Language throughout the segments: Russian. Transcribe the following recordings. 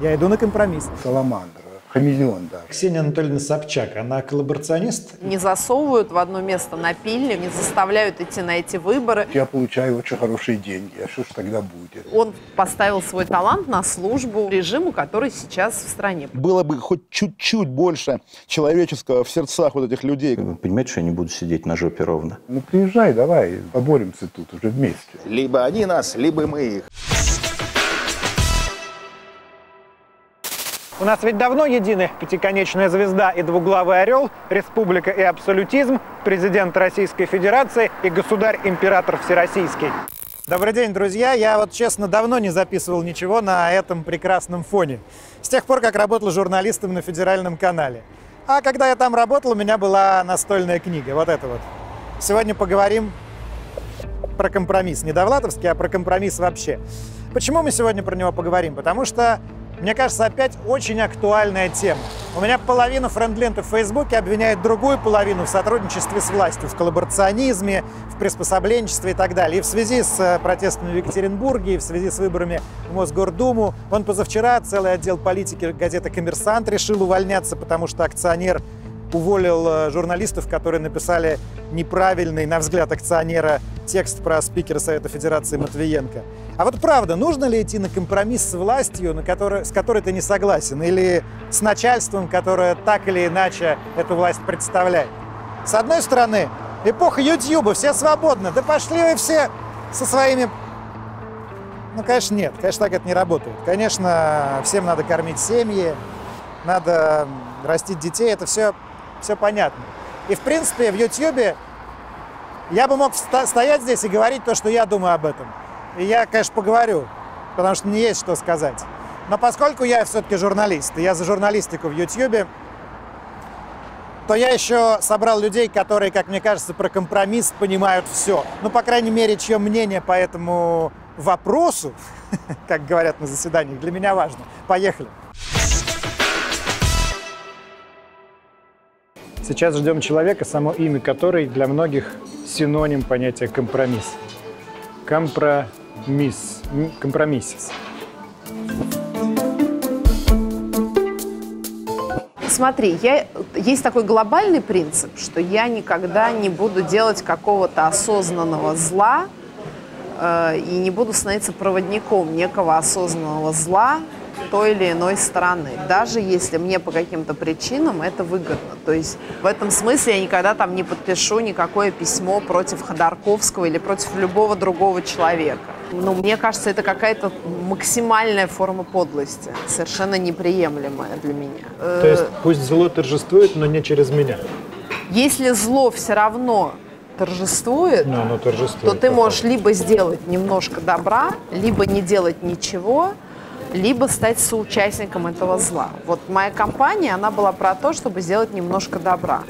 Я иду на компромисс. Саламандра, хамелеон, да. Ксения Анатольевна Собчак, она коллаборационист? Не засовывают в одно место напильник, не заставляют идти на эти выборы. Я получаю очень хорошие деньги, а что ж тогда будет? Он поставил свой талант на службу режиму, который сейчас в стране. Было бы хоть чуть-чуть больше человеческого в сердцах вот этих людей. Вы понимаете, что я не буду сидеть на жопе ровно? Ну приезжай, давай, поборемся тут уже вместе. Либо они нас, либо мы их. У нас ведь давно едины пятиконечная звезда и двуглавый орел, республика и абсолютизм, президент Российской Федерации и государь-император Всероссийский. Добрый день, друзья. Я вот, честно, давно не записывал ничего на этом прекрасном фоне. С тех пор, как работал журналистом на федеральном канале. А когда я там работал, у меня была настольная книга. Вот это вот. Сегодня поговорим про компромисс. Не Довлатовский, а про компромисс вообще. Почему мы сегодня про него поговорим? Потому что мне кажется, опять очень актуальная тема. У меня половина френд-ленты в Фейсбуке обвиняет другую половину в сотрудничестве с властью, в коллаборационизме, в приспособленчестве и так далее. И в связи с э, протестами в Екатеринбурге, и в связи с выборами в Мосгордуму. Он позавчера целый отдел политики газеты «Коммерсант» решил увольняться, потому что акционер уволил э, журналистов, которые написали неправильный, на взгляд акционера, текст про спикера Совета Федерации Матвиенко. А вот правда, нужно ли идти на компромисс с властью, на которой, с которой ты не согласен, или с начальством, которое так или иначе эту власть представляет? С одной стороны, эпоха Ютьюба, все свободны, да пошли вы все со своими... Ну, конечно, нет, конечно, так это не работает. Конечно, всем надо кормить семьи, надо растить детей, это все все понятно. И, в принципе, в Ютьюбе я бы мог стоять здесь и говорить то, что я думаю об этом. И я, конечно, поговорю, потому что мне есть что сказать. Но поскольку я все-таки журналист, и я за журналистику в Ютьюбе, то я еще собрал людей, которые, как мне кажется, про компромисс понимают все. Ну, по крайней мере, чье мнение по этому вопросу, как говорят на заседаниях, для меня важно. Поехали. Сейчас ждем человека, само имя которой для многих синоним понятия компромисс. Компромисс. Компромиссис. Смотри, я, есть такой глобальный принцип, что я никогда не буду делать какого-то осознанного зла э, и не буду становиться проводником некого осознанного зла, той или иной стороны, даже если мне по каким-то причинам это выгодно. То есть в этом смысле я никогда там не подпишу никакое письмо против Ходорковского или против любого другого человека. Ну, мне кажется, это какая-то максимальная форма подлости, совершенно неприемлемая для меня. То есть пусть зло торжествует, но не через меня. Если зло все равно торжествует, ну, торжествует то ты можешь либо сделать немножко добра, либо не делать ничего, либо стать соучастником этого зла. Вот моя компания, она была про то, чтобы сделать немножко добра.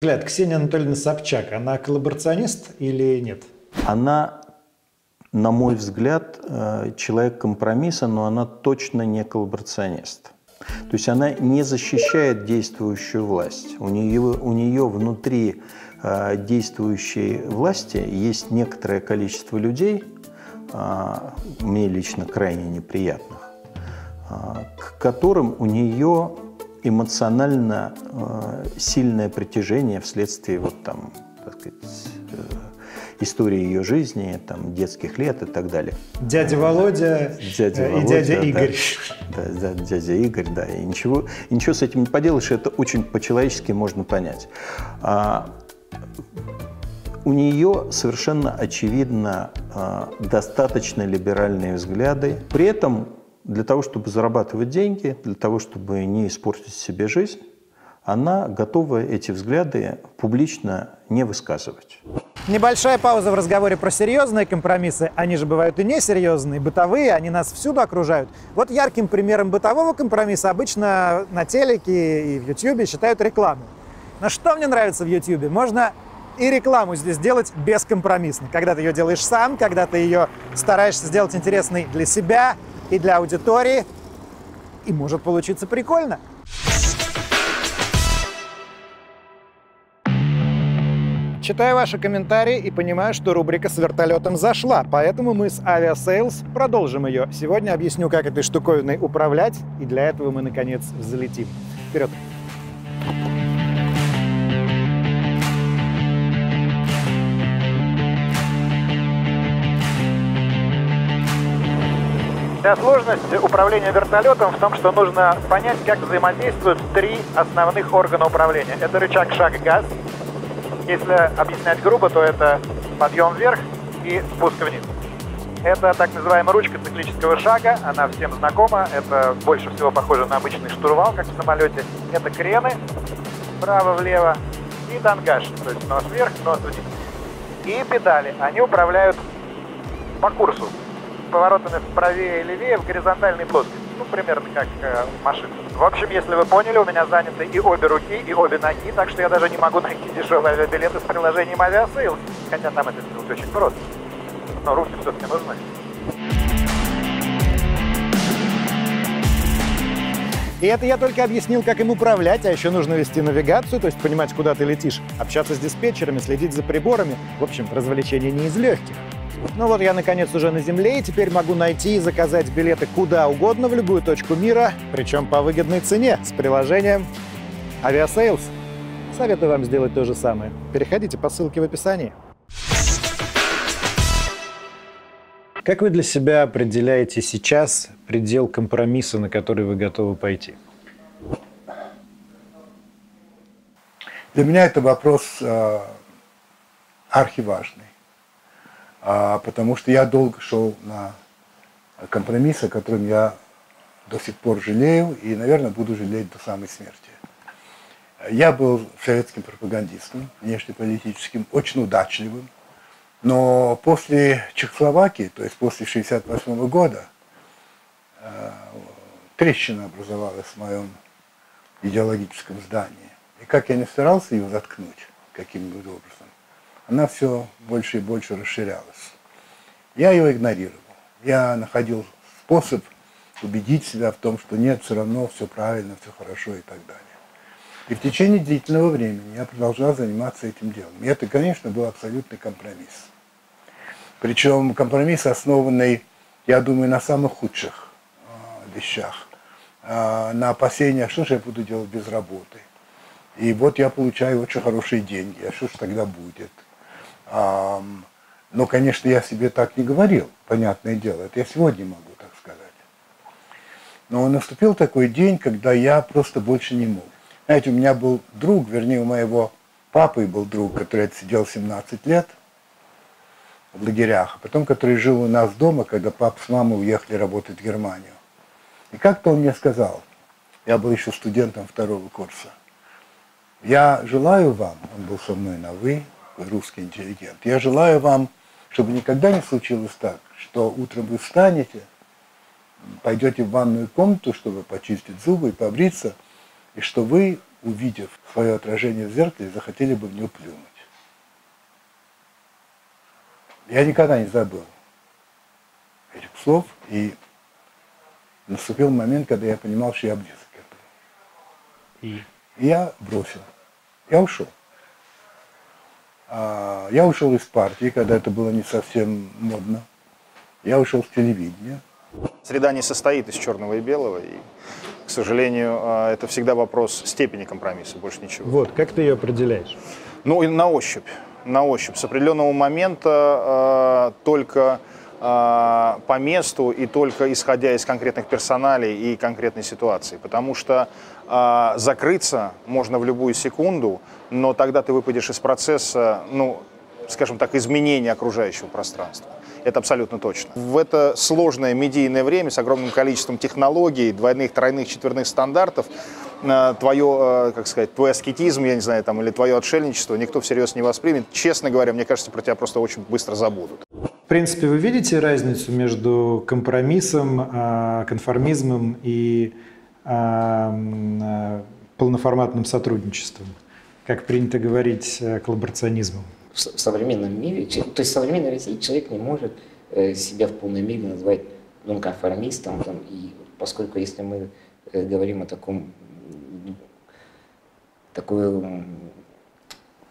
Взгляд, Ксения Анатольевна Собчак, она коллаборационист или нет? Она, на мой взгляд, э, человек компромисса, но она точно не коллаборационист. То есть она не защищает действующую власть. У нее, у нее внутри э, действующей власти есть некоторое количество людей, мне лично крайне неприятных, а, к которым у нее эмоционально а, сильное притяжение вследствие вот там, так сказать, э, истории ее жизни, там, детских лет и так далее. Дядя Володя, дядя и Володя, дядя Игорь. Да, да, дядя Игорь, да. И ничего, и ничего с этим не поделаешь, это очень по-человечески можно понять у нее совершенно очевидно э, достаточно либеральные взгляды. При этом для того, чтобы зарабатывать деньги, для того, чтобы не испортить себе жизнь, она готова эти взгляды публично не высказывать. Небольшая пауза в разговоре про серьезные компромиссы. Они же бывают и несерьезные, бытовые, они нас всюду окружают. Вот ярким примером бытового компромисса обычно на телеке и в Ютьюбе считают рекламу. Но что мне нравится в Ютьюбе? Можно и рекламу здесь делать бескомпромиссно. Когда ты ее делаешь сам, когда ты ее стараешься сделать интересной для себя и для аудитории, и может получиться прикольно. читаю ваши комментарии и понимаю, что рубрика с вертолетом зашла, поэтому мы с Aviasales продолжим ее. Сегодня объясню, как этой штуковиной управлять, и для этого мы, наконец, взлетим. Вперед! Вся сложность управления вертолетом в том, что нужно понять, как взаимодействуют три основных органа управления. Это рычаг шаг-газ. Если объяснять грубо, то это подъем вверх и спуск вниз. Это так называемая ручка циклического шага, она всем знакома, это больше всего похоже на обычный штурвал, как в самолете. Это крены вправо-влево и тангаж, то есть нос вверх, нос вниз. И педали, они управляют по курсу, поворотами правее и левее в горизонтальной плоскости. Ну, примерно как э, машина. В общем, если вы поняли, у меня заняты и обе руки, и обе ноги, так что я даже не могу найти дешевые авиабилеты с приложением Aviasales. Хотя там это сделать очень просто. Но руки все-таки нужны. И это я только объяснил, как им управлять, а еще нужно вести навигацию, то есть понимать, куда ты летишь, общаться с диспетчерами, следить за приборами. В общем, развлечение не из легких. Ну вот я наконец уже на земле, и теперь могу найти и заказать билеты куда угодно в любую точку мира, причем по выгодной цене, с приложением Aviasales. Советую вам сделать то же самое. Переходите по ссылке в описании. Как вы для себя определяете сейчас предел компромисса, на который вы готовы пойти? Для меня это вопрос э, архиважный, а, потому что я долго шел на компромисс, о котором я до сих пор жалею и, наверное, буду жалеть до самой смерти. Я был советским пропагандистом, внешнеполитическим, очень удачливым, но после Чехословакии, то есть после 1968 года, э, трещина образовалась в моем идеологическом здании. И как я не старался ее заткнуть каким-нибудь образом, она все больше и больше расширялась. Я ее игнорировал. Я находил способ убедить себя в том, что нет, все равно все правильно, все хорошо и так далее. И в течение длительного времени я продолжал заниматься этим делом. И это, конечно, был абсолютный компромисс. Причем компромисс, основанный, я думаю, на самых худших э, вещах. Э, на опасениях, что же я буду делать без работы. И вот я получаю очень хорошие деньги, а что же тогда будет? Но, конечно, я себе так не говорил, понятное дело. Это я сегодня могу так сказать. Но наступил такой день, когда я просто больше не мог. Знаете, у меня был друг, вернее, у моего папы был друг, который отсидел 17 лет – в лагерях, а потом который жил у нас дома, когда папа с мамой уехали работать в Германию. И как-то он мне сказал, я был еще студентом второго курса, я желаю вам, он был со мной на «вы», русский интеллигент, я желаю вам, чтобы никогда не случилось так, что утром вы встанете, пойдете в ванную комнату, чтобы почистить зубы и побриться, и что вы, увидев свое отражение в зеркале, захотели бы в него плюнуть. Я никогда не забыл этих слов, и наступил момент, когда я понимал, что я близок к этому. И? и я бросил. Я ушел. А, я ушел из партии, когда это было не совсем модно. Я ушел с телевидения. Среда не состоит из черного и белого, и, к сожалению, а, это всегда вопрос степени компромисса, больше ничего. Вот, как ты ее определяешь? Ну, на ощупь на ощупь. С определенного момента э, только э, по месту и только исходя из конкретных персоналей и конкретной ситуации. Потому что э, закрыться можно в любую секунду, но тогда ты выпадешь из процесса, ну, скажем так, изменения окружающего пространства. Это абсолютно точно. В это сложное медийное время с огромным количеством технологий, двойных, тройных, четверных стандартов, твое, э, как сказать, твой аскетизм, я не знаю, там, или твое отшельничество никто всерьез не воспримет. Честно говоря, мне кажется, про тебя просто очень быстро забудут. В принципе, вы видите разницу между компромиссом, а, конформизмом и полноформатным сотрудничеством, как принято говорить, э, коллаборационизмом? В современном мире, то есть в современной России человек не может э, себя в полной мере назвать нонконформистом, там, и поскольку если мы говорим о таком такой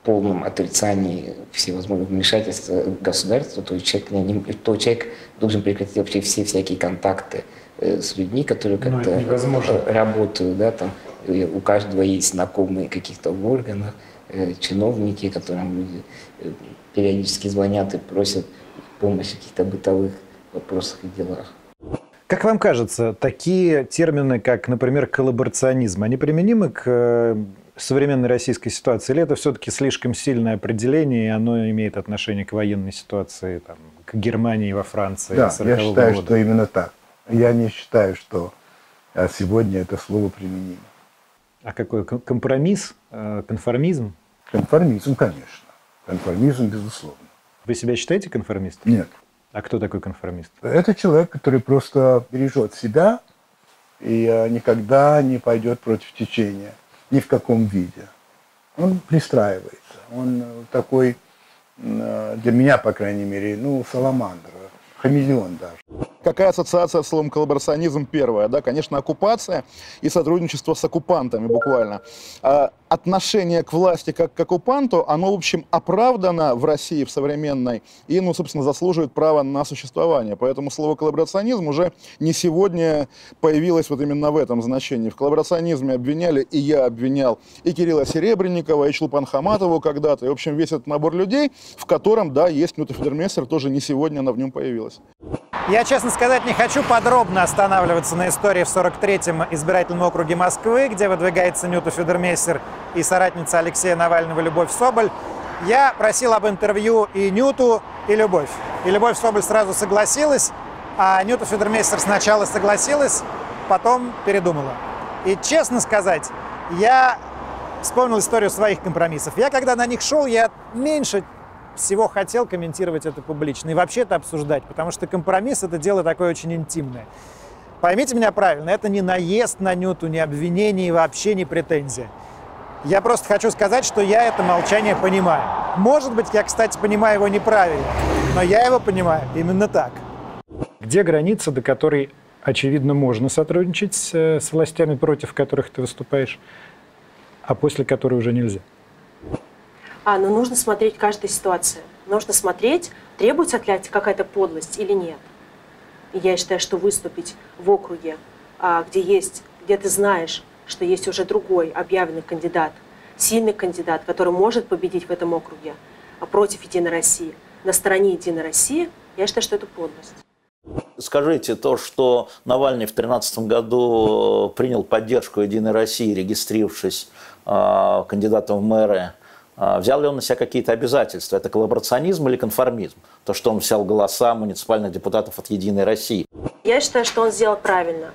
полном отрицании всевозможных вмешательств государства, то человек, не, то человек должен прекратить вообще все всякие контакты э, с людьми, которые Ну, как-то работают, да, там у каждого есть знакомые каких-то в органах, э, чиновники, которым люди э, периодически звонят и просят помощи в каких-то бытовых вопросах и делах. Как вам кажется, такие термины, как, например, коллаборационизм, они применимы к э, современной российской ситуации? Или это все-таки слишком сильное определение, и оно имеет отношение к военной ситуации, там, к Германии во Франции? Да, 40-го я считаю, года? что именно так. Я не считаю, что а, сегодня это слово применимо. А какой ком- компромисс, э, конформизм? Конформизм, конечно. Конформизм, безусловно. Вы себя считаете конформистом? Нет. А кто такой конформист? Это человек, который просто бережет себя и а, никогда не пойдет против течения, ни в каком виде. Он пристраивается. Он э, такой, э, для меня, по крайней мере, ну, саламандр, хамелеон даже. Какая ассоциация с словом коллаборационизм первая? Да, конечно, оккупация и сотрудничество с оккупантами буквально. А отношение к власти как к оккупанту, оно, в общем, оправдано в России, в современной, и, ну, собственно, заслуживает права на существование. Поэтому слово коллаборационизм уже не сегодня появилось вот именно в этом значении. В коллаборационизме обвиняли, и я обвинял, и Кирилла Серебренникова, и Чулпан Хаматову когда-то. И, в общем, весь этот набор людей, в котором, да, есть Нюта Федермессер, тоже не сегодня она в нем появилась. Я, честно сказать, не хочу подробно останавливаться на истории в 43-м избирательном округе Москвы, где выдвигается Нюта Федермейстер и соратница Алексея Навального Любовь Соболь. Я просил об интервью и Нюту, и Любовь. И Любовь Соболь сразу согласилась, а Нюта Федермейстер сначала согласилась, потом передумала. И, честно сказать, я вспомнил историю своих компромиссов. Я, когда на них шел, я меньше всего хотел комментировать это публично и вообще это обсуждать, потому что компромисс — это дело такое очень интимное. Поймите меня правильно, это не наезд на Нюту, не обвинение и вообще не претензия. Я просто хочу сказать, что я это молчание понимаю. Может быть, я, кстати, понимаю его неправильно, но я его понимаю именно так. Где граница, до которой, очевидно, можно сотрудничать с, э, с властями, против которых ты выступаешь, а после которой уже нельзя? А, но нужно смотреть каждую ситуацию. Нужно смотреть, требуется от какая-то подлость или нет. И я считаю, что выступить в округе, а, где есть, где ты знаешь, что есть уже другой объявленный кандидат, сильный кандидат, который может победить в этом округе, а против Единой России, на стороне Единой России, я считаю, что это подлость. Скажите, то, что Навальный в 2013 году принял поддержку Единой России, регистрировавшись э, кандидатом в мэры, э, взял ли он на себя какие-то обязательства? Это коллаборационизм или конформизм? То, что он взял голоса муниципальных депутатов от Единой России. Я считаю, что он сделал правильно.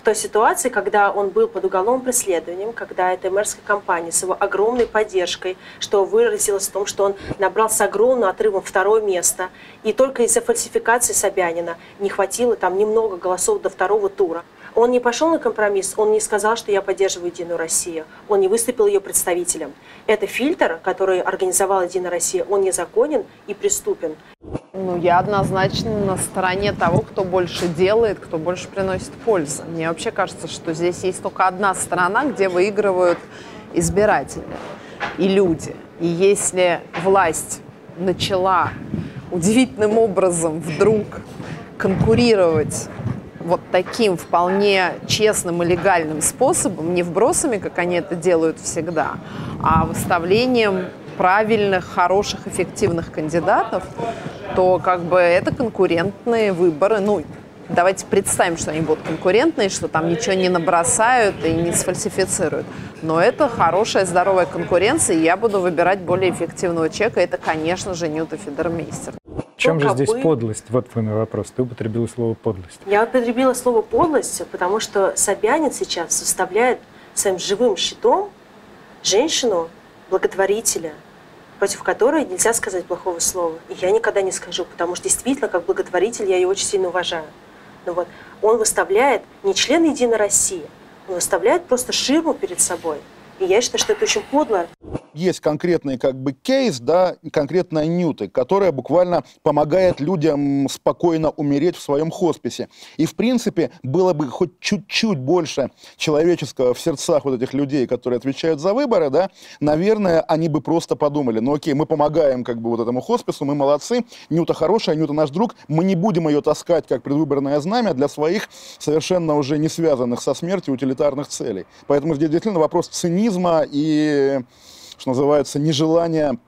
В той ситуации, когда он был под уголовным преследованием, когда эта мэрская компания с его огромной поддержкой, что выразилось в том, что он набрался огромным отрывом второе место, и только из-за фальсификации Собянина не хватило там немного голосов до второго тура. Он не пошел на компромисс, он не сказал, что я поддерживаю Единую Россию, он не выступил ее представителем. Это фильтр, который организовала Единая Россия, он незаконен и преступен. Ну, я однозначно на стороне того, кто больше делает, кто больше приносит пользу. Мне вообще кажется, что здесь есть только одна сторона, где выигрывают избиратели и люди. И если власть начала удивительным образом вдруг конкурировать вот таким вполне честным и легальным способом, не вбросами, как они это делают всегда, а выставлением правильных, хороших, эффективных кандидатов, то как бы это конкурентные выборы. Ну, давайте представим, что они будут конкурентные, что там ничего не набросают и не сфальсифицируют. Но это хорошая, здоровая конкуренция, и я буду выбирать более эффективного человека. Это, конечно же, Ньюта Федермейстер. Чем же здесь бы- подлость? Вот твой мой вопрос. Ты употребила слово подлость. Я употребила слово подлость, потому что Собянин сейчас составляет своим живым щитом женщину, благотворителя, против которой нельзя сказать плохого слова. И я никогда не скажу, потому что действительно, как благотворитель, я ее очень сильно уважаю. Но вот он выставляет не член Единой России, он выставляет просто ширму перед собой. И я считаю, что это очень подло. есть конкретный как бы кейс, да, конкретная Ньюты, которая буквально помогает людям спокойно умереть в своем хосписе. И, в принципе, было бы хоть чуть-чуть больше человеческого в сердцах вот этих людей, которые отвечают за выборы, да, наверное, они бы просто подумали, ну окей, мы помогаем как бы вот этому хоспису, мы молодцы, Нюта хорошая, Нюта наш друг, мы не будем ее таскать как предвыборное знамя для своих совершенно уже не связанных со смертью утилитарных целей. Поэтому здесь действительно вопрос цинизма и, что называется, нежелания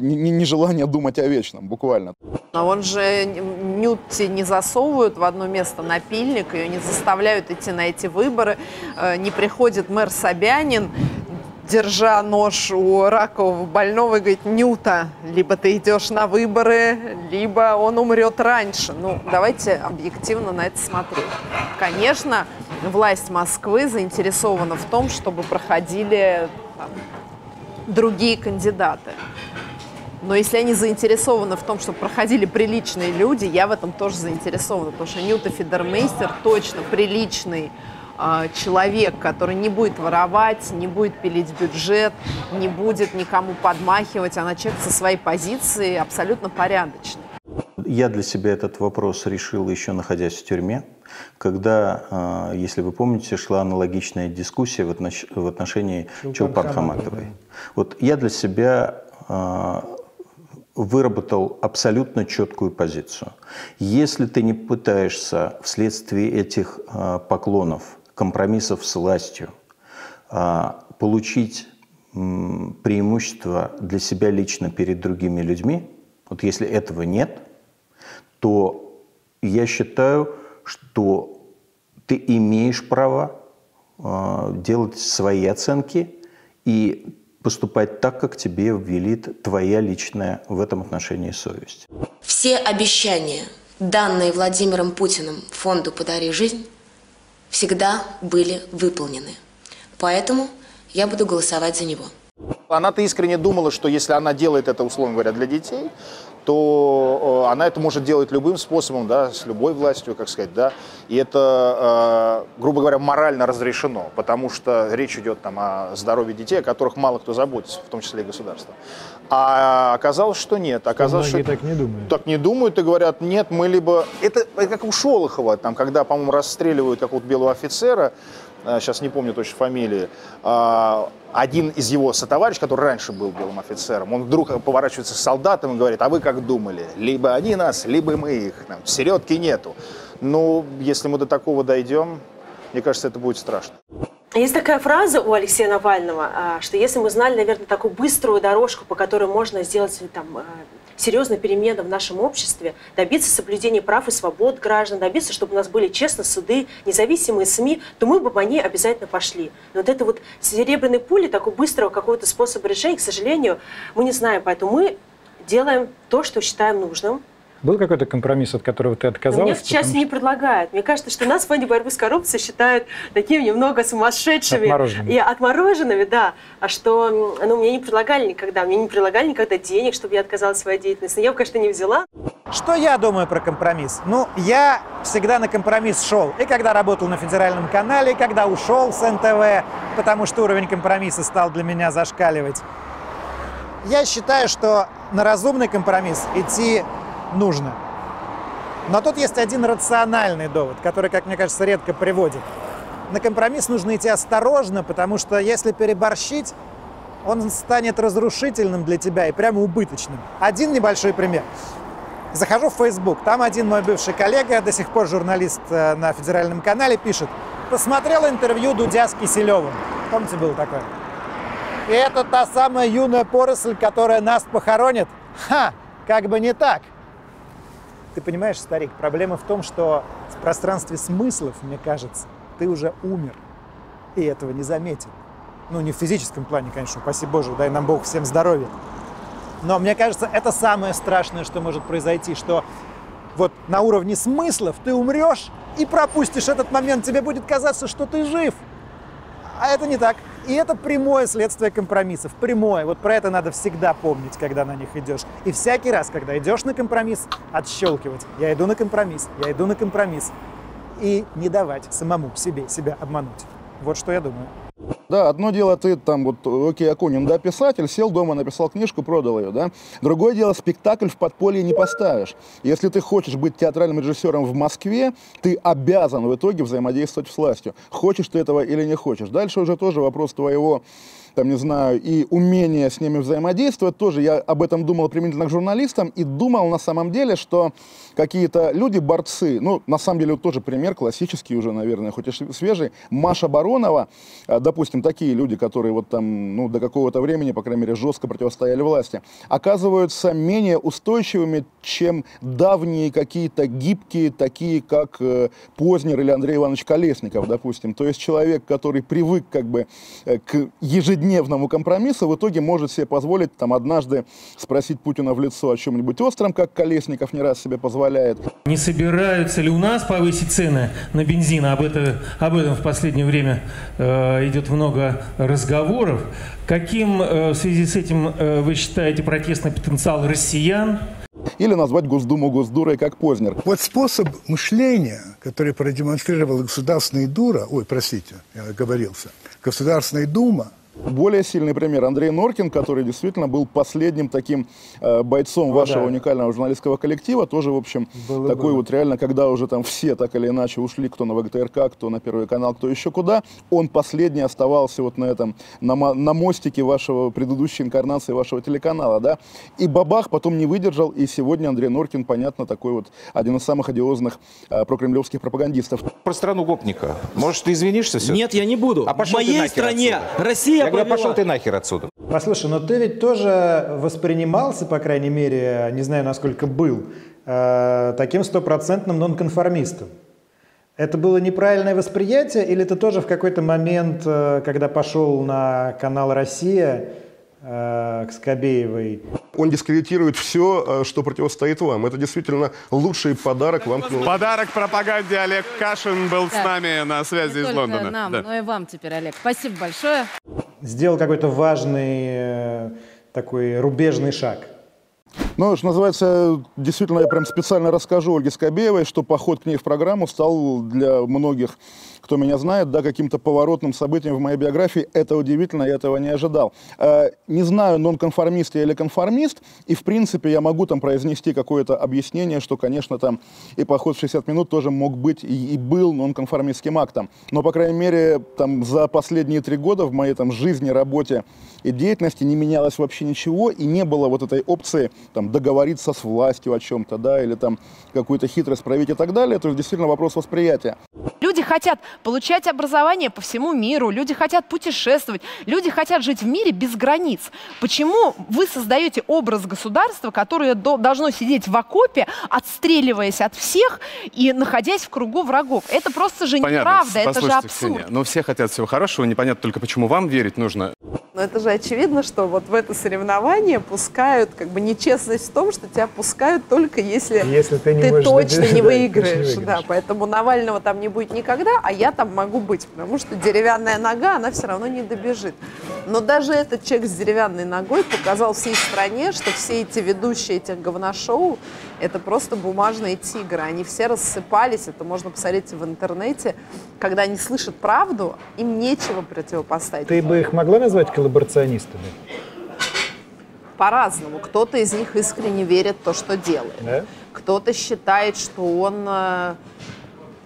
нежелание думать о вечном, буквально. Но он же Нюти не засовывают в одно место напильник, ее не заставляют идти на эти выборы, э, не приходит мэр Собянин, держа нож у ракового больного, и говорит, Нюта, либо ты идешь на выборы, либо он умрет раньше. Ну, давайте объективно на это смотреть. Конечно, власть Москвы заинтересована в том, чтобы проходили там, другие кандидаты. Но если они заинтересованы в том, чтобы проходили приличные люди, я в этом тоже заинтересована, потому что Ньюта Фидермейстер точно приличный э, человек, который не будет воровать, не будет пилить бюджет, не будет никому подмахивать, она человек со своей позиции абсолютно порядочный. Я для себя этот вопрос решил еще находясь в тюрьме, когда, а, если вы помните, шла аналогичная дискуссия в отношении Чулпан Хаматовой. Вот я для себя а, выработал абсолютно четкую позицию. Если ты не пытаешься вследствие этих э, поклонов, компромиссов с властью получить преимущество для себя лично перед другими людьми, вот если этого нет, то я считаю, что ты имеешь право э, делать свои оценки и поступать так, как тебе велит твоя личная в этом отношении совесть. Все обещания, данные Владимиром Путиным фонду «Подари жизнь», всегда были выполнены. Поэтому я буду голосовать за него. Она-то искренне думала, что если она делает это, условно говоря, для детей, то э, она это может делать любым способом, да, с любой властью, как сказать, да, и это, э, грубо говоря, морально разрешено, потому что речь идет там о здоровье детей, о которых мало кто заботится, в том числе и государство. А оказалось, что нет. Оказалось, Многие что так не думают. Так не думают и говорят, нет, мы либо... Это как у Шолохова, там, когда, по-моему, расстреливают какого-то белого офицера, сейчас не помню точно фамилии, а, один из его сотоварищей, который раньше был белым офицером, он вдруг поворачивается к солдатам и говорит, а вы как думали? Либо они нас, либо мы их. Там, середки нету. Ну, если мы до такого дойдем, мне кажется, это будет страшно. Есть такая фраза у Алексея Навального, а, что если мы знали, наверное, такую быструю дорожку, по которой можно сделать там, а, серьезные перемены в нашем обществе, добиться соблюдения прав и свобод граждан, добиться, чтобы у нас были честно суды, независимые СМИ, то мы бы по ней обязательно пошли. Но вот это вот серебряной пули, такого быстрого какого-то способа решения, к сожалению, мы не знаем. Поэтому мы делаем то, что считаем нужным, был какой-то компромисс, от которого ты отказался? мне в части что... не предлагают. Мне кажется, что нас в фонде борьбы с коррупцией считают такими немного сумасшедшими. Отмороженными. И отмороженными, да. А что, ну, мне не предлагали никогда. Мне не предлагали никогда денег, чтобы я отказалась от своей деятельности. Я, конечно, не взяла. Что я думаю про компромисс? Ну, я всегда на компромисс шел. И когда работал на федеральном канале, и когда ушел с НТВ, потому что уровень компромисса стал для меня зашкаливать. Я считаю, что на разумный компромисс идти нужно. Но тут есть один рациональный довод, который, как мне кажется, редко приводит. На компромисс нужно идти осторожно, потому что если переборщить, он станет разрушительным для тебя и прямо убыточным. Один небольшой пример. Захожу в Facebook, там один мой бывший коллега, до сих пор журналист э, на федеральном канале, пишет, посмотрел интервью Дудя с Киселевым. Помните, было такое? И это та самая юная поросль, которая нас похоронит? Ха, как бы не так. Ты понимаешь, старик, проблема в том, что в пространстве смыслов, мне кажется, ты уже умер. И этого не заметил. Ну, не в физическом плане, конечно, спасибо Боже, дай нам Бог всем здоровья. Но мне кажется, это самое страшное, что может произойти, что вот на уровне смыслов ты умрешь и пропустишь этот момент, тебе будет казаться, что ты жив. А это не так. И это прямое следствие компромиссов. Прямое. Вот про это надо всегда помнить, когда на них идешь. И всякий раз, когда идешь на компромисс, отщелкивать. Я иду на компромисс, я иду на компромисс. И не давать самому себе себя обмануть. Вот что я думаю. Да, одно дело ты там вот, окей, Акунин, да, писатель, сел дома, написал книжку, продал ее, да. Другое дело, спектакль в подполье не поставишь. Если ты хочешь быть театральным режиссером в Москве, ты обязан в итоге взаимодействовать с властью. Хочешь ты этого или не хочешь. Дальше уже тоже вопрос твоего там, не знаю, и умение с ними взаимодействовать тоже. Я об этом думал применительно к журналистам и думал на самом деле, что какие-то люди, борцы, ну, на самом деле, вот тоже пример классический уже, наверное, хоть и свежий, Маша Баронова, а, допустим, такие люди, которые вот там, ну, до какого-то времени, по крайней мере, жестко противостояли власти, оказываются менее устойчивыми, чем давние какие-то гибкие, такие как э, Познер или Андрей Иванович Колесников, допустим. То есть человек, который привык как бы э, к ежедневному ежедневному компромиссу, в итоге может себе позволить там однажды спросить Путина в лицо о чем-нибудь остром, как Колесников не раз себе позволяет. Не собираются ли у нас повысить цены на бензин? Об, это, об этом в последнее время э, идет много разговоров. Каким э, в связи с этим э, вы считаете протестный потенциал россиян? Или назвать Госдуму Госдурой, как Познер. Вот способ мышления, который продемонстрировала Государственная Дура, ой, простите, я оговорился, Государственная Дума, более сильный пример Андрей Норкин, который действительно был последним таким э, бойцом ну, вашего да. уникального журналистского коллектива, тоже, в общем, было, такой было. вот реально, когда уже там все так или иначе ушли, кто на ВГТРК, кто на Первый канал, кто еще куда, он последний оставался вот на этом, на, на мостике вашего предыдущей инкарнации вашего телеканала, да, и Бабах потом не выдержал, и сегодня Андрей Норкин, понятно, такой вот один из самых одиозных э, прокремлевских пропагандистов. Про страну гопника. Может, ты извинишься все? Нет, я не буду. А В моей стране отсюда. Россия я говорю, пошел ты нахер отсюда. Послушай, но ты ведь тоже воспринимался, по крайней мере, не знаю, насколько был, э, таким стопроцентным нонконформистом. Это было неправильное восприятие, или ты тоже в какой-то момент, э, когда пошел на канал «Россия», к Скобеевой. Он дискредитирует все, что противостоит вам. Это действительно лучший подарок вам. Подарок пропаганде Олег Кашин был да. с нами на связи Не из только Лондона. нам, да. но и вам теперь, Олег. Спасибо большое. Сделал какой-то важный такой рубежный шаг. Ну, что называется, действительно, я прям специально расскажу Ольге Скобеевой, что поход к ней в программу стал для многих, кто меня знает, да, каким-то поворотным событием в моей биографии. Это удивительно, я этого не ожидал. Э, не знаю, нонконформист я или конформист, и, в принципе, я могу там произнести какое-то объяснение, что, конечно, там и поход в 60 минут тоже мог быть и, и был нонконформистским актом. Но, по крайней мере, там за последние три года в моей там жизни, работе и деятельности не менялось вообще ничего, и не было вот этой опции там, договориться с властью о чем-то, да, или там какую-то хитрость проявить и так далее. То есть действительно вопрос восприятия. Люди хотят получать образование по всему миру, люди хотят путешествовать, люди хотят жить в мире без границ. Почему вы создаете образ государства, которое должно сидеть в окопе, отстреливаясь от всех и находясь в кругу врагов? Это просто же Понятно. неправда, это же абсурд. Ксения, но все хотят всего хорошего, непонятно только, почему вам верить нужно. Но это же очевидно, что вот в это соревнование пускают, как бы нечестность в том, что тебя пускают только если, если ты, не ты точно добиться, не да, выиграешь. Да, поэтому Навального там не будет никогда, а я там могу быть, потому что деревянная нога, она все равно не добежит. Но даже этот человек с деревянной ногой показал всей стране, что все эти ведущие этих говношоу это просто бумажные тигры. Они все рассыпались, это можно посмотреть в интернете. Когда они слышат правду, им нечего противопоставить. Ты бы их могла назвать коллаборационистами? По-разному. Кто-то из них искренне верит в то, что делает. Да? Кто-то считает, что он э,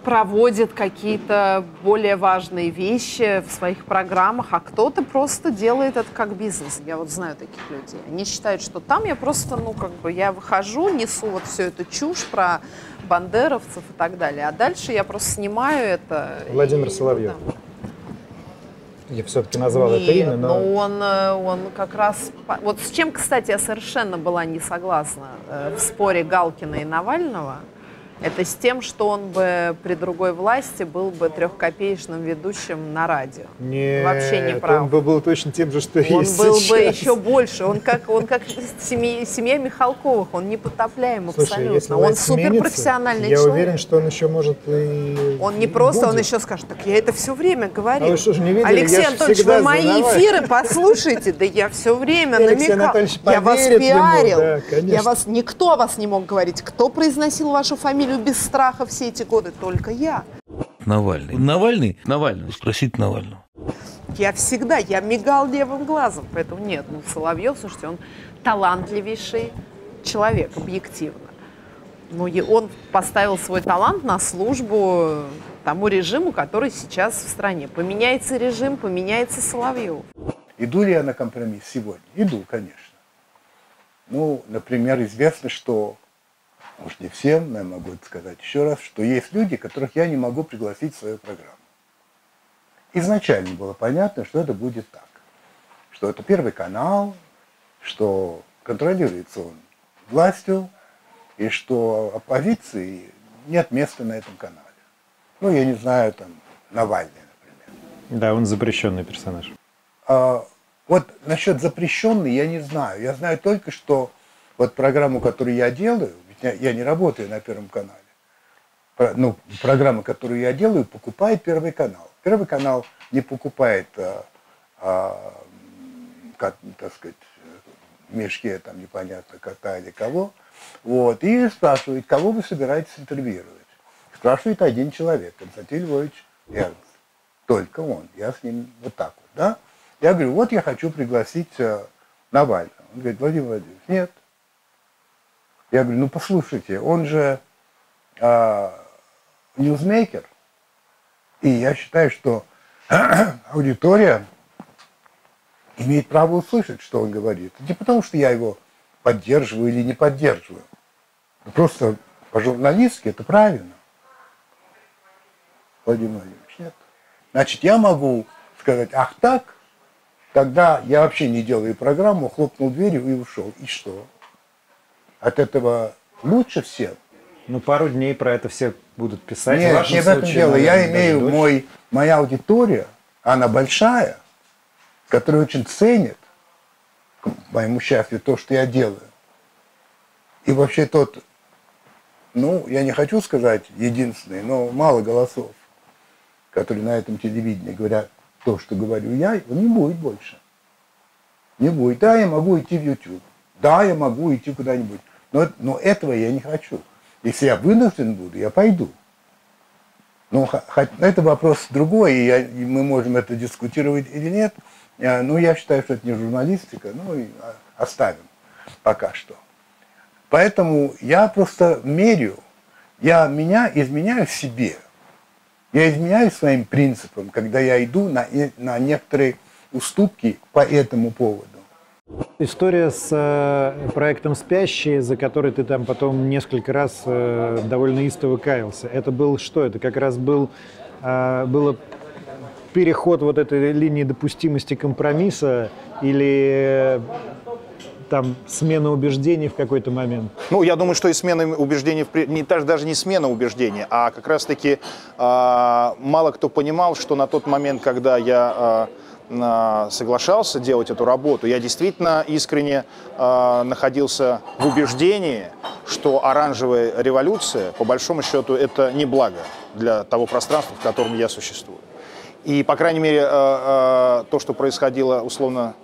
проводит какие-то более важные вещи в своих программах, а кто-то просто делает это как бизнес. Я вот знаю таких людей. Они считают, что там я просто, ну, как бы, я выхожу, несу вот всю эту чушь про бандеровцев и так далее, а дальше я просто снимаю это. Владимир и, Соловьев. Да. Я все-таки назвал Нет, это имя, но... но он, э, он как раз... Вот с чем, кстати, я совершенно была не согласна э, в споре Галкина и Навального – это с тем, что он бы при другой власти был бы трехкопеечным ведущим на радио. Нет, Вообще не прав. он бы был точно тем же, что он есть был сейчас. бы еще больше. Он как, он как семья, семья Михалковых, он непотопляем Слушай, абсолютно. Если он суперпрофессиональный я человек. уверен, что он еще может и Он не просто, будет. он еще скажет, так я это все время говорил. А вы что ж не видели? Алексей Я Анатольевич, вы мои знавал. эфиры послушайте. Да я все время намекал. Я вас поверит ему, пиарил. да, конечно. я вас, никто о вас не мог говорить. Кто произносил вашу фамилию без страха все эти годы? Только я. Навальный. Навальный? Навальный. Спросить Навального. Я всегда, я мигал левым глазом, поэтому нет, ну Соловьев, слушайте, он талантливейший человек, объективно. Ну, и он поставил свой талант на службу тому режиму, который сейчас в стране. Поменяется режим, поменяется Соловьев. Иду ли я на компромисс сегодня? Иду, конечно. Ну, например, известно, что, может не всем, но я могу это сказать еще раз, что есть люди, которых я не могу пригласить в свою программу. Изначально было понятно, что это будет так. Что это Первый канал, что контролируется он властью, и что оппозиции нет места на этом канале. Ну, я не знаю, там, Навальный, например. Да, он запрещенный персонаж. А, вот насчет запрещенный я не знаю. Я знаю только, что вот программу, которую я делаю, я, я не работаю на Первом канале, Про- ну, программу, которую я делаю, покупает Первый канал. Первый канал не покупает, а, а, как, так сказать, в мешке там непонятно кота или кого, вот, и спрашивает, кого вы собираетесь интервьюировать. Спрашивает один человек, Константин Львович Эрнст. Только он. Я с ним вот так вот, да? Я говорю, вот я хочу пригласить э, Навального. Он говорит, Владимир Владимирович, нет. Я говорю, ну послушайте, он же э, ньюзмейкер, и я считаю, что аудитория имеет право услышать, что он говорит. Не потому, что я его поддерживаю или не поддерживаю. Просто по-журналистски это правильно. Владимир Владимирович, нет. Значит, я могу сказать, ах так, тогда я вообще не делаю программу, хлопнул дверью и ушел. И что? От этого лучше всем? Ну, пару дней про это все будут писать. Нет, не в этом дело. Я имею дольше. мой, моя аудитория, она большая, которая очень ценит, к моему счастью, то, что я делаю. И вообще тот, ну, я не хочу сказать единственный, но мало голосов, которые на этом телевидении говорят то, что говорю я, его не будет больше. Не будет. Да, я могу идти в YouTube. Да, я могу идти куда-нибудь. Но, но этого я не хочу. Если я вынужден буду, я пойду. Ну, это вопрос другой, и, я- и мы можем это дискутировать или нет. А, Ну, я считаю, что это не журналистика, ну и а, оставим пока что. Поэтому я просто мерю, я меня изменяю себе. Я изменяю своим принципам, когда я иду на, э- на некоторые уступки по этому поводу. История с э, проектом «Спящие», за который ты там потом несколько раз э, довольно истово каялся. Это был что? Это как раз был, э, было переход вот этой линии допустимости компромисса или э, там смена убеждений в какой-то момент? Ну, я думаю, что и смена убеждений, не, даже, не смена убеждений, а как раз-таки а, мало кто понимал, что на тот момент, когда я на- соглашался делать эту работу, я действительно искренне а, находился в убеждении, что оранжевая революция, по большому счету, это не благо для того пространства, в котором я существую. И, по крайней мере, а, то, что происходило, условно,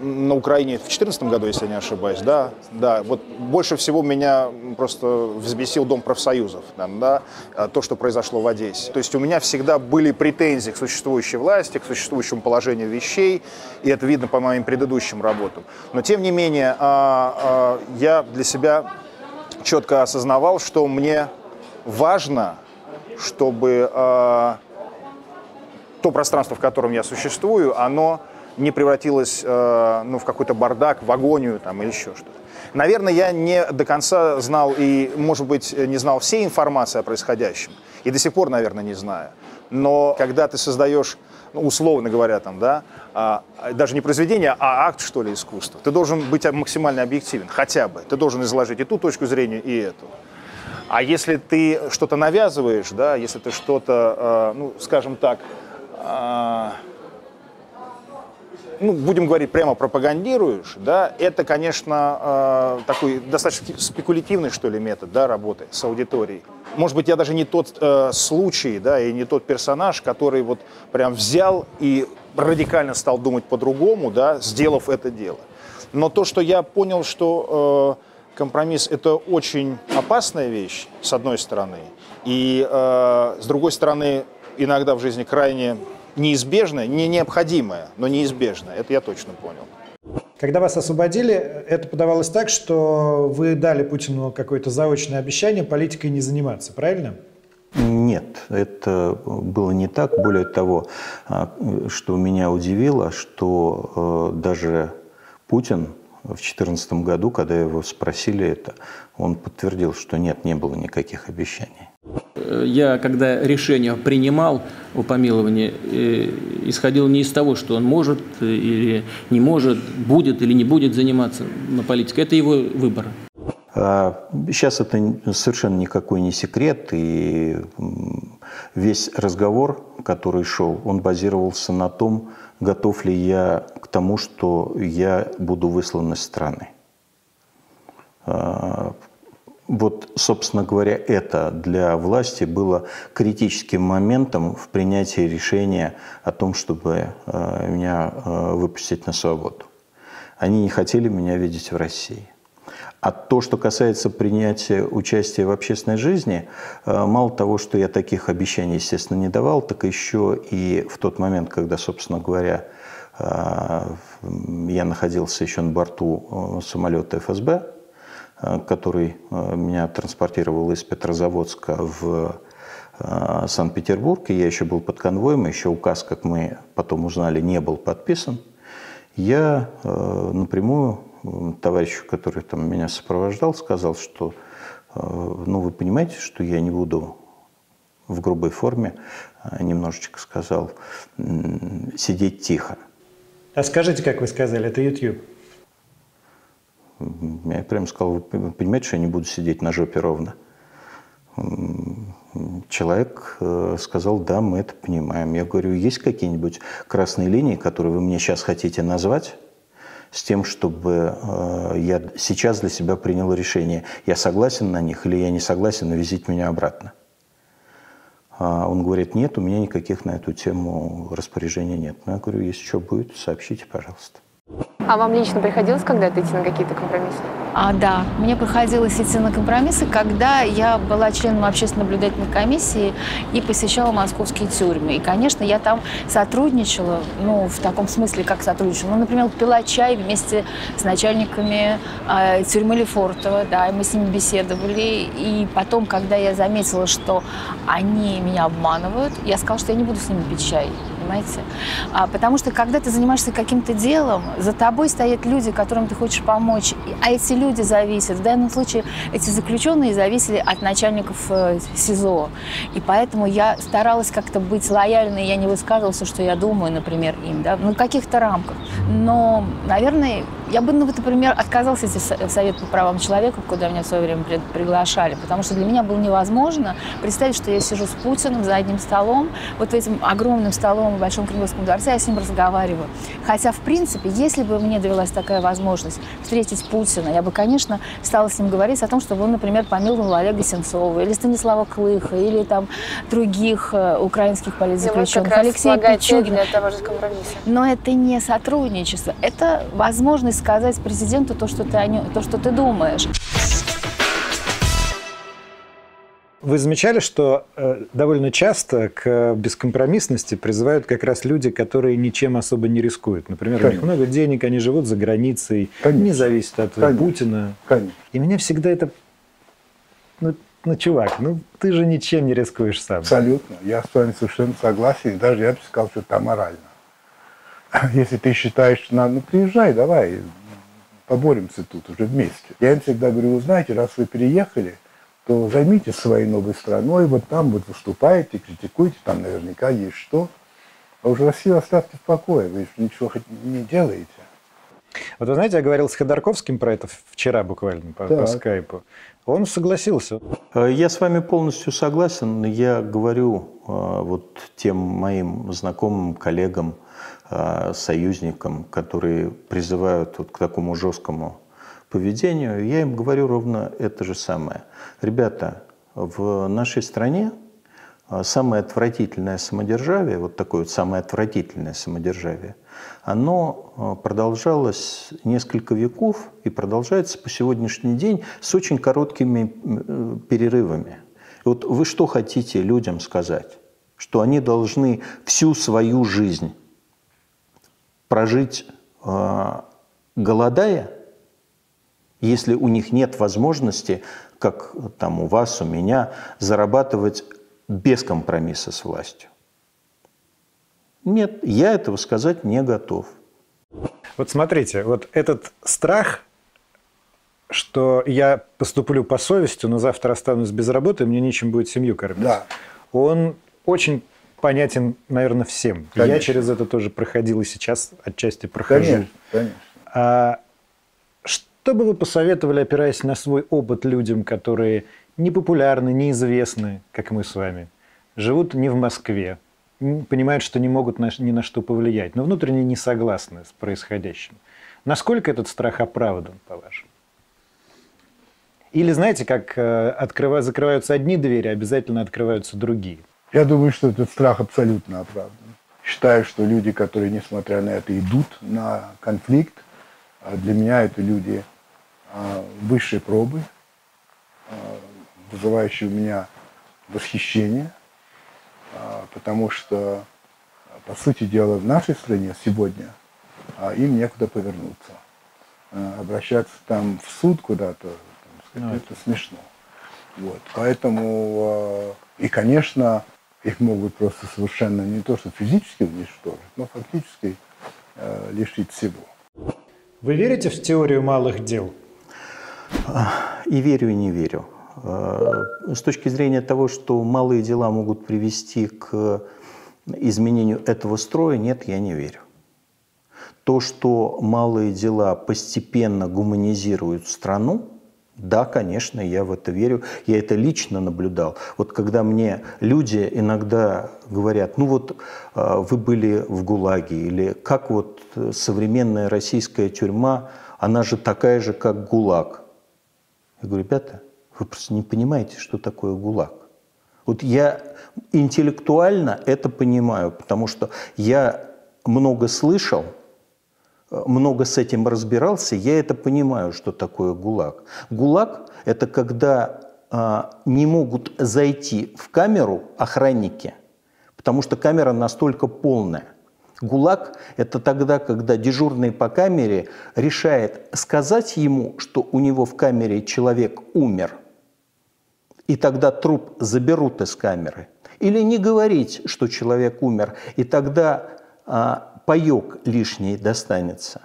на Украине в 2014 году, если я не ошибаюсь, да, да, вот больше всего меня просто взбесил Дом профсоюзов, да, а, то, что произошло в Одессе. То есть у меня всегда были претензии к существующей власти, к существующему положению вещей, и это видно по моим предыдущим работам. Но, тем не менее, а, а, я для себя четко осознавал, что мне важно, чтобы то пространство, в котором я существую, оно не превратилось э, ну, в какой-то бардак, в агонию там, или еще что-то. Наверное, я не до конца знал и, может быть, не знал всей информации о происходящем. И до сих пор, наверное, не знаю. Но когда ты создаешь, ну, условно говоря, там, да, а, даже не произведение, а акт, что ли, искусства, ты должен быть максимально объективен, хотя бы. Ты должен изложить и ту точку зрения, и эту. А если ты что-то навязываешь, да, если ты что-то, э, ну, скажем так, э, ну, будем говорить прямо, пропагандируешь, да, это, конечно, э, такой достаточно спекулятивный, что ли, метод, да, работы с аудиторией. Может быть, я даже не тот э, случай, да, и не тот персонаж, который вот прям взял и радикально стал думать по-другому, да, сделав это дело. Но то, что я понял, что э, компромисс – это очень опасная вещь, с одной стороны, и, э, с другой стороны, иногда в жизни крайне неизбежное, не необходимое, но неизбежное. Это я точно понял. Когда вас освободили, это подавалось так, что вы дали Путину какое-то заочное обещание политикой не заниматься, правильно? Нет, это было не так. Более того, а, что меня удивило, что э, даже Путин в 2014 году, когда его спросили это, он подтвердил, что нет, не было никаких обещаний. Я, когда решение принимал о помиловании, э, исходил не из того, что он может или не может, будет или не будет заниматься на политике. Это его выбор. Сейчас это совершенно никакой не секрет, и весь разговор, который шел, он базировался на том, готов ли я к тому, что я буду выслан из страны. Вот, собственно говоря, это для власти было критическим моментом в принятии решения о том, чтобы а, меня а, выпустить на свободу. Они не хотели меня видеть в России. А то, что касается принятия участия в общественной жизни, э, мало того, что я таких обещаний, естественно, не давал, так еще и в тот момент, когда, собственно говоря, э, я находился еще на борту э, самолета ФСБ, который меня транспортировал из Петрозаводска в Санкт-Петербург, и я еще был под конвоем, еще указ, как мы потом узнали, не был подписан. Я напрямую товарищу, который там меня сопровождал, сказал, что э, ну, вы понимаете, что я не буду в грубой форме, а немножечко сказал, сидеть тихо. А скажите, как вы сказали, это YouTube? Я прям сказал, вы понимаете, что я не буду сидеть на жопе ровно? Человек э, сказал, да, мы это понимаем. Я говорю, есть какие-нибудь красные линии, которые вы мне сейчас хотите назвать? с тем, чтобы э, я сейчас для себя принял решение, я согласен на них или я не согласен, но везите меня обратно. А он говорит, нет, у меня никаких на эту тему распоряжений нет. Ну, я говорю, если что будет, сообщите, пожалуйста. А вам лично приходилось когда-то идти на какие-то компромиссы? А, да, мне приходилось идти на компромиссы, когда я была членом общественно-наблюдательной комиссии и посещала московские тюрьмы. И, конечно, я там сотрудничала, ну, в таком смысле, как сотрудничала. Ну, например, пила чай вместе с начальниками э, тюрьмы Лефортово, да, и мы с ними беседовали. И потом, когда я заметила, что они меня обманывают, я сказала, что я не буду с ними пить чай понимаете? А, потому что когда ты занимаешься каким-то делом, за тобой стоят люди, которым ты хочешь помочь, а эти люди зависят. В данном случае эти заключенные зависели от начальников э, СИЗО. И поэтому я старалась как-то быть лояльной, я не высказывался, что я думаю, например, им, да, ну, в каких-то рамках. Но, наверное, я бы, ну, например, отказался идти Совет по правам человека, куда меня в свое время приглашали, потому что для меня было невозможно представить, что я сижу с Путиным за одним столом, вот этим огромным столом Большом Кремлевском дворце, я с ним разговариваю. Хотя, в принципе, если бы мне довелась такая возможность встретить Путина, я бы, конечно, стала с ним говорить о том, чтобы он, например, помиловал Олега Сенцова или Станислава Клыха, или там других э, украинских политзаключенных, Алексея Пичугина. Но это не сотрудничество, это возможность сказать президенту то, что ты, о нем, то, что ты думаешь. Вы замечали, что э, довольно часто к бескомпромиссности призывают как раз люди, которые ничем особо не рискуют. Например, Конечно. у них много денег, они живут за границей, Конечно. не зависят от Конечно. Путина. Конечно. И меня всегда это... Ну, ну, чувак, ну ты же ничем не рискуешь сам. Абсолютно. Я с вами совершенно согласен. даже я бы сказал, что это аморально. Если ты считаешь, что надо, ну приезжай, давай, поборемся тут уже вместе. Я им всегда говорю, вы знаете, раз вы переехали, то займитесь своей новой страной, вот там вот выступаете, критикуйте, там наверняка есть что. А уже Россию оставьте в покое, вы ничего хоть не делаете. Вот вы знаете, я говорил с Ходорковским про это вчера буквально по, по скайпу. Он согласился. Э, я с вами полностью согласен. Я говорю э, вот тем моим знакомым, коллегам, э, союзникам, которые призывают вот к такому жесткому поведению, я им говорю ровно это же самое. Ребята, в нашей стране самое отвратительное самодержавие, вот такое вот самое отвратительное самодержавие, оно продолжалось несколько веков и продолжается по сегодняшний день с очень короткими перерывами. вот вы что хотите людям сказать? что они должны всю свою жизнь прожить э, голодая, если у них нет возможности, как там у вас, у меня, зарабатывать без компромисса с властью. Нет, я этого сказать не готов. Вот смотрите, вот этот страх, что я поступлю по совести, но завтра останусь без работы, мне нечем будет семью кормить. Да. Он очень понятен, наверное, всем. Конечно. Я через это тоже проходил и сейчас отчасти прохожу. Конечно, конечно. А что бы вы посоветовали, опираясь на свой опыт людям, которые не популярны, неизвестны, как мы с вами, живут не в Москве, понимают, что не могут ни на что повлиять, но внутренне не согласны с происходящим. Насколько этот страх оправдан, по-вашему? Или, знаете, как э, открыва- закрываются одни двери, обязательно открываются другие? Я думаю, что этот страх абсолютно оправдан. Считаю, что люди, которые, несмотря на это, идут на конфликт, а для меня это люди а, высшей пробы, а, вызывающие у меня восхищение, а, потому что, по сути дела, в нашей стране сегодня а, им некуда повернуться. А, Обращаться там в суд куда-то, Ну, это смешно. Вот. Поэтому, и, конечно, их могут просто совершенно не то, что физически уничтожить, но фактически лишить всего. Вы верите в теорию малых дел? И верю, и не верю. Э, С точки зрения того, что малые дела могут привести к изменению этого строя, нет, я не верю. То, что малые дела постепенно гуманизируют страну, да, конечно, я в это верю. Я это лично наблюдал. Вот когда мне люди иногда говорят, ну вот э, вы были в ГУЛАГе, или как вот э, современная российская тюрьма, она же такая же, как ГУЛАГ. Я говорю, ребята, вы просто не понимаете, что такое ГУЛАГ. Вот я интеллектуально это понимаю, потому что я много слышал, много с этим разбирался, я это понимаю, что такое ГУЛАГ. ГУЛАГ – это когда а, не могут зайти в камеру охранники, потому что камера настолько полная. ГУЛАГ – это тогда, когда дежурный по камере решает сказать ему, что у него в камере человек умер, и тогда труп заберут из камеры. Или не говорить, что человек умер, и тогда а, паек лишний достанется.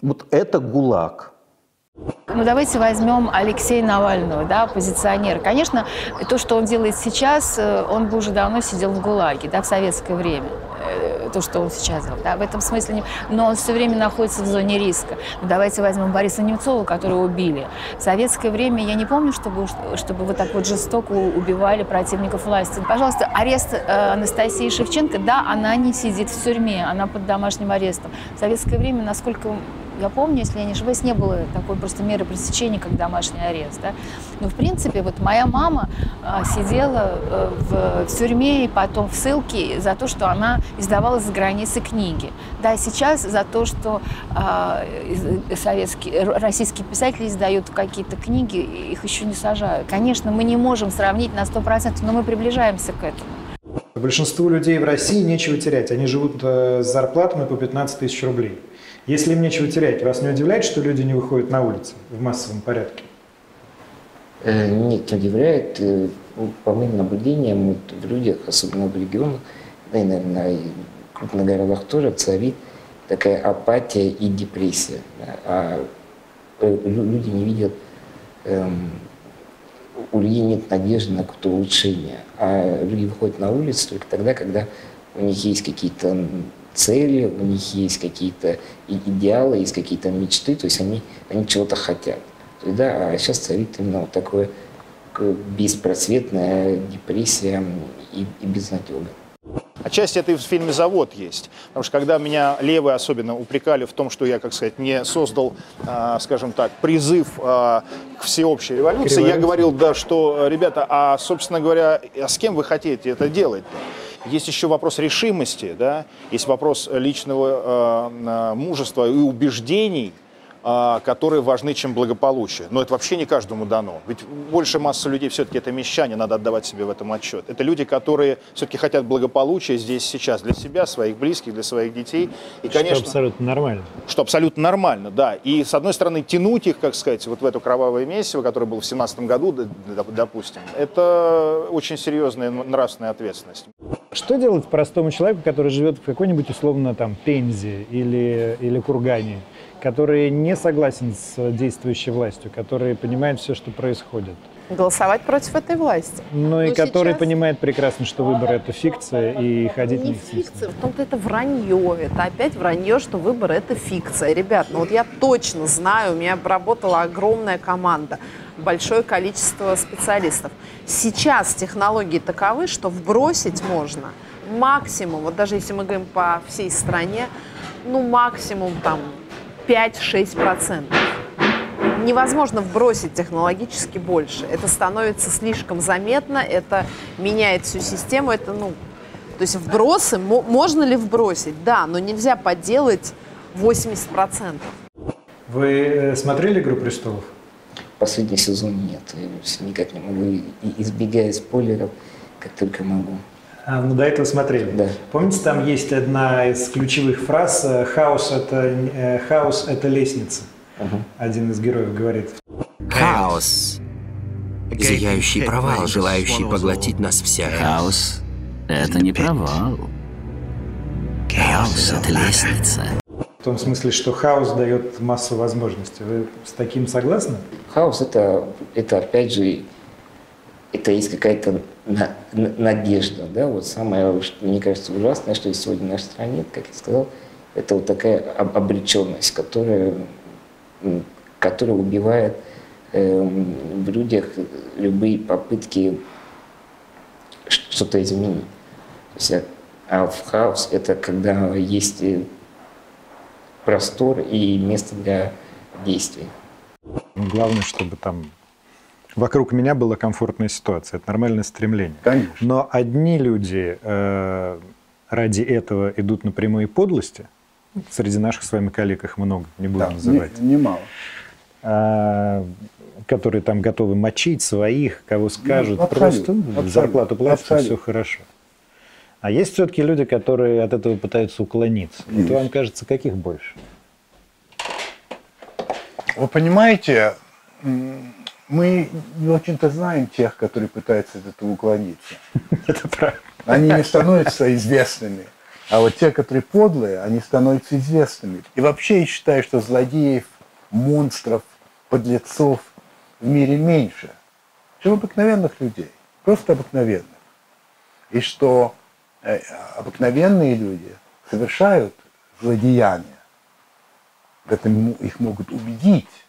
Вот это ГУЛАГ. Ну, давайте возьмем Алексея Навального, да, оппозиционера. Конечно, то, что он делает сейчас, э, он бы уже давно сидел в ГУЛАГе, да, в советское время. Э, То, что он сейчас делает, да, в этом смысле. Но он все время находится в зоне риска. Ну, давайте возьмем Бориса Немцова, которого убили. В советское время я не помню, чтобы, чтобы вы так вот жестоко убивали противников власти. Пожалуйста, арест э, Анастасии Шевченко, да, она не сидит в тюрьме, она под домашним арестом. В советское время, насколько я помню, если я не ошибаюсь, не было такой просто меры пресечения, как домашний арест. Да? Но, в принципе, вот моя мама а, сидела э, в, тюрьме и потом в ссылке за то, что она издавала за границей книги. Да, сейчас за то, что а, из- советские, российские писатели издают какие-то книги, их еще не сажают. Конечно, мы не можем сравнить на 100%, но мы приближаемся к этому. Большинству людей в России нечего терять. Они живут э, с зарплатами по 15 тысяч рублей. Если им нечего терять, вас не удивляет, что люди не выходят на улицы в массовом порядке? Э, Нет, не удивляет. Э, ну, По моим наблюдениям, вот в людях, особенно в регионах, да и, наверное, и в крупных городах тоже царит такая апатия и депрессия. А э, лю- люди не видят, эм, у людей нет надежды на какое-то улучшение. А люди выходят на улицу только тогда, когда у них есть какие-то цели, у них есть какие-то идеалы, есть какие-то мечты, то есть они, они чего-то хотят. То есть, да, а сейчас царит именно вот такое беспросветная депрессия и, и безнадега. Отчасти это и в фильме «Завод» есть. Потому что когда меня левые особенно упрекали в том, что я, как сказать, не создал, а, скажем так, призыв а, к всеобщей революции, я революции. говорил, да, что, ребята, а, собственно говоря, а с кем вы хотите это делать? Есть еще вопрос решимости, да, есть вопрос личного э, э, мужества и убеждений, которые важны, чем благополучие. Но это вообще не каждому дано. Ведь большая масса людей все-таки это мещане, надо отдавать себе в этом отчет. Это люди, которые все-таки хотят благополучия здесь сейчас для себя, своих близких, для своих детей. И, конечно, что абсолютно нормально. Что абсолютно нормально, да. И, с одной стороны, тянуть их, как сказать, вот в эту кровавое месиво, которое было в 17 году, допустим, это очень серьезная нравственная ответственность. Что делать простому человеку, который живет в какой-нибудь условно там Пензе или, или Кургане? Который не согласен с действующей властью, который понимает все, что происходит. Голосовать против этой власти. Ну Но и который сейчас... понимает прекрасно, что выборы это фикция, и ходить не фикция, в том-то это вранье. Это опять вранье, что выборы это фикция. Ребят, ну вот я точно знаю, у меня работала огромная команда, большое количество специалистов. Сейчас технологии таковы, что вбросить можно максимум, вот даже если мы говорим по всей стране, ну максимум там 5-6%. Невозможно вбросить технологически больше. Это становится слишком заметно, это меняет всю систему. Это, ну, то есть вбросы, можно ли вбросить? Да, но нельзя подделать 80%. Вы э, смотрели «Игру престолов»? Последний сезон нет. Я никак не могу, избегая спойлеров, как только могу. А, ну, до этого смотрели. Да. Помните, там есть одна из ключевых фраз э, «хаос – это, э, хаос – это лестница». Угу. Один из героев говорит. Хаос. Зияющий провал, желающий поглотить нас всех. Хаос – это не провал. Хаос – это лестница. В том смысле, что хаос дает массу возможностей. Вы с таким согласны? Хаос это, это опять же, это есть какая-то надежда. Да? Вот самое, мне кажется, ужасное, что есть сегодня в нашей стране, как я сказал, это вот такая обреченность, которая, которая убивает э, в людях любые попытки что-то изменить. То есть, а в хаос это когда есть простор и место для действий. Главное, чтобы там вокруг меня была комфортная ситуация. Это нормальное стремление. Конечно. Но одни люди э, ради этого идут на прямые подлости. Среди наших с вами коллег их много, не буду да, называть. Не, немало. А, которые там готовы мочить своих, кого скажут, ну, просто абсолютно, зарплату платят, все хорошо. А есть все-таки люди, которые от этого пытаются уклониться. Есть. Вот вам кажется, каких больше? Вы понимаете, мы не очень-то знаем тех, которые пытаются от этого уклониться. Это правда. Они не становятся известными. А вот те, которые подлые, они становятся известными. И вообще я считаю, что злодеев, монстров, подлецов в мире меньше, чем обыкновенных людей. Просто обыкновенных. И что э, обыкновенные люди совершают злодеяния. В этом их могут убедить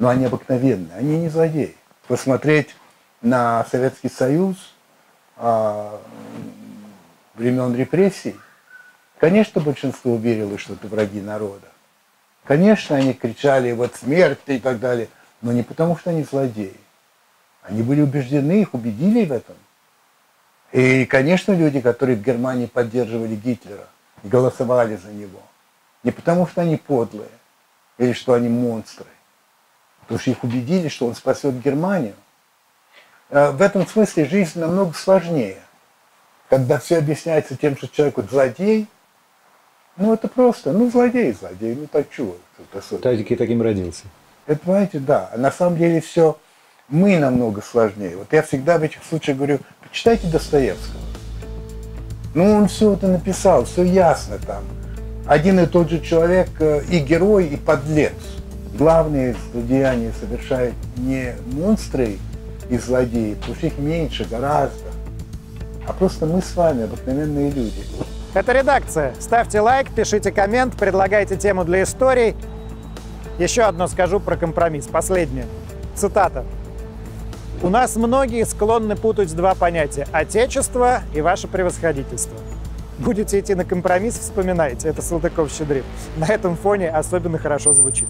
но они обыкновенные, они не злодеи. Посмотреть на Советский Союз а, времен репрессий, конечно, большинство верило, что это враги народа. Конечно, они кричали вот смерть и так далее, но не потому, что они злодеи. Они были убеждены, их убедили в этом. И, конечно, люди, которые в Германии поддерживали Гитлера и голосовали за него, не потому, что они подлые или что они монстры, потому что их убедили, что он спасет Германию. Э, в этом смысле жизнь намного сложнее. Когда все объясняется тем, что человек вот злодей, ну это просто, ну злодей, злодей, ну так чего? Тазики таким родился. Это, понимаете, да. А на самом деле все мы намного сложнее. Вот я всегда в этих случаях говорю, почитайте Достоевского. Ну, он все это написал, все ясно там. Один и тот же человек э, и герой, и подлец главные злодеяния совершают не монстры и злодеи, потому что их меньше гораздо, а просто мы с вами, обыкновенные люди. Это редакция. Ставьте лайк, пишите коммент, предлагайте тему для историй. Еще одно скажу про компромисс. Последнее. Цитата. У нас многие склонны путать два понятия – отечество и ваше превосходительство. Будете идти на компромисс, вспоминайте. Это Салтыков-Щедрин. На этом фоне особенно хорошо звучит.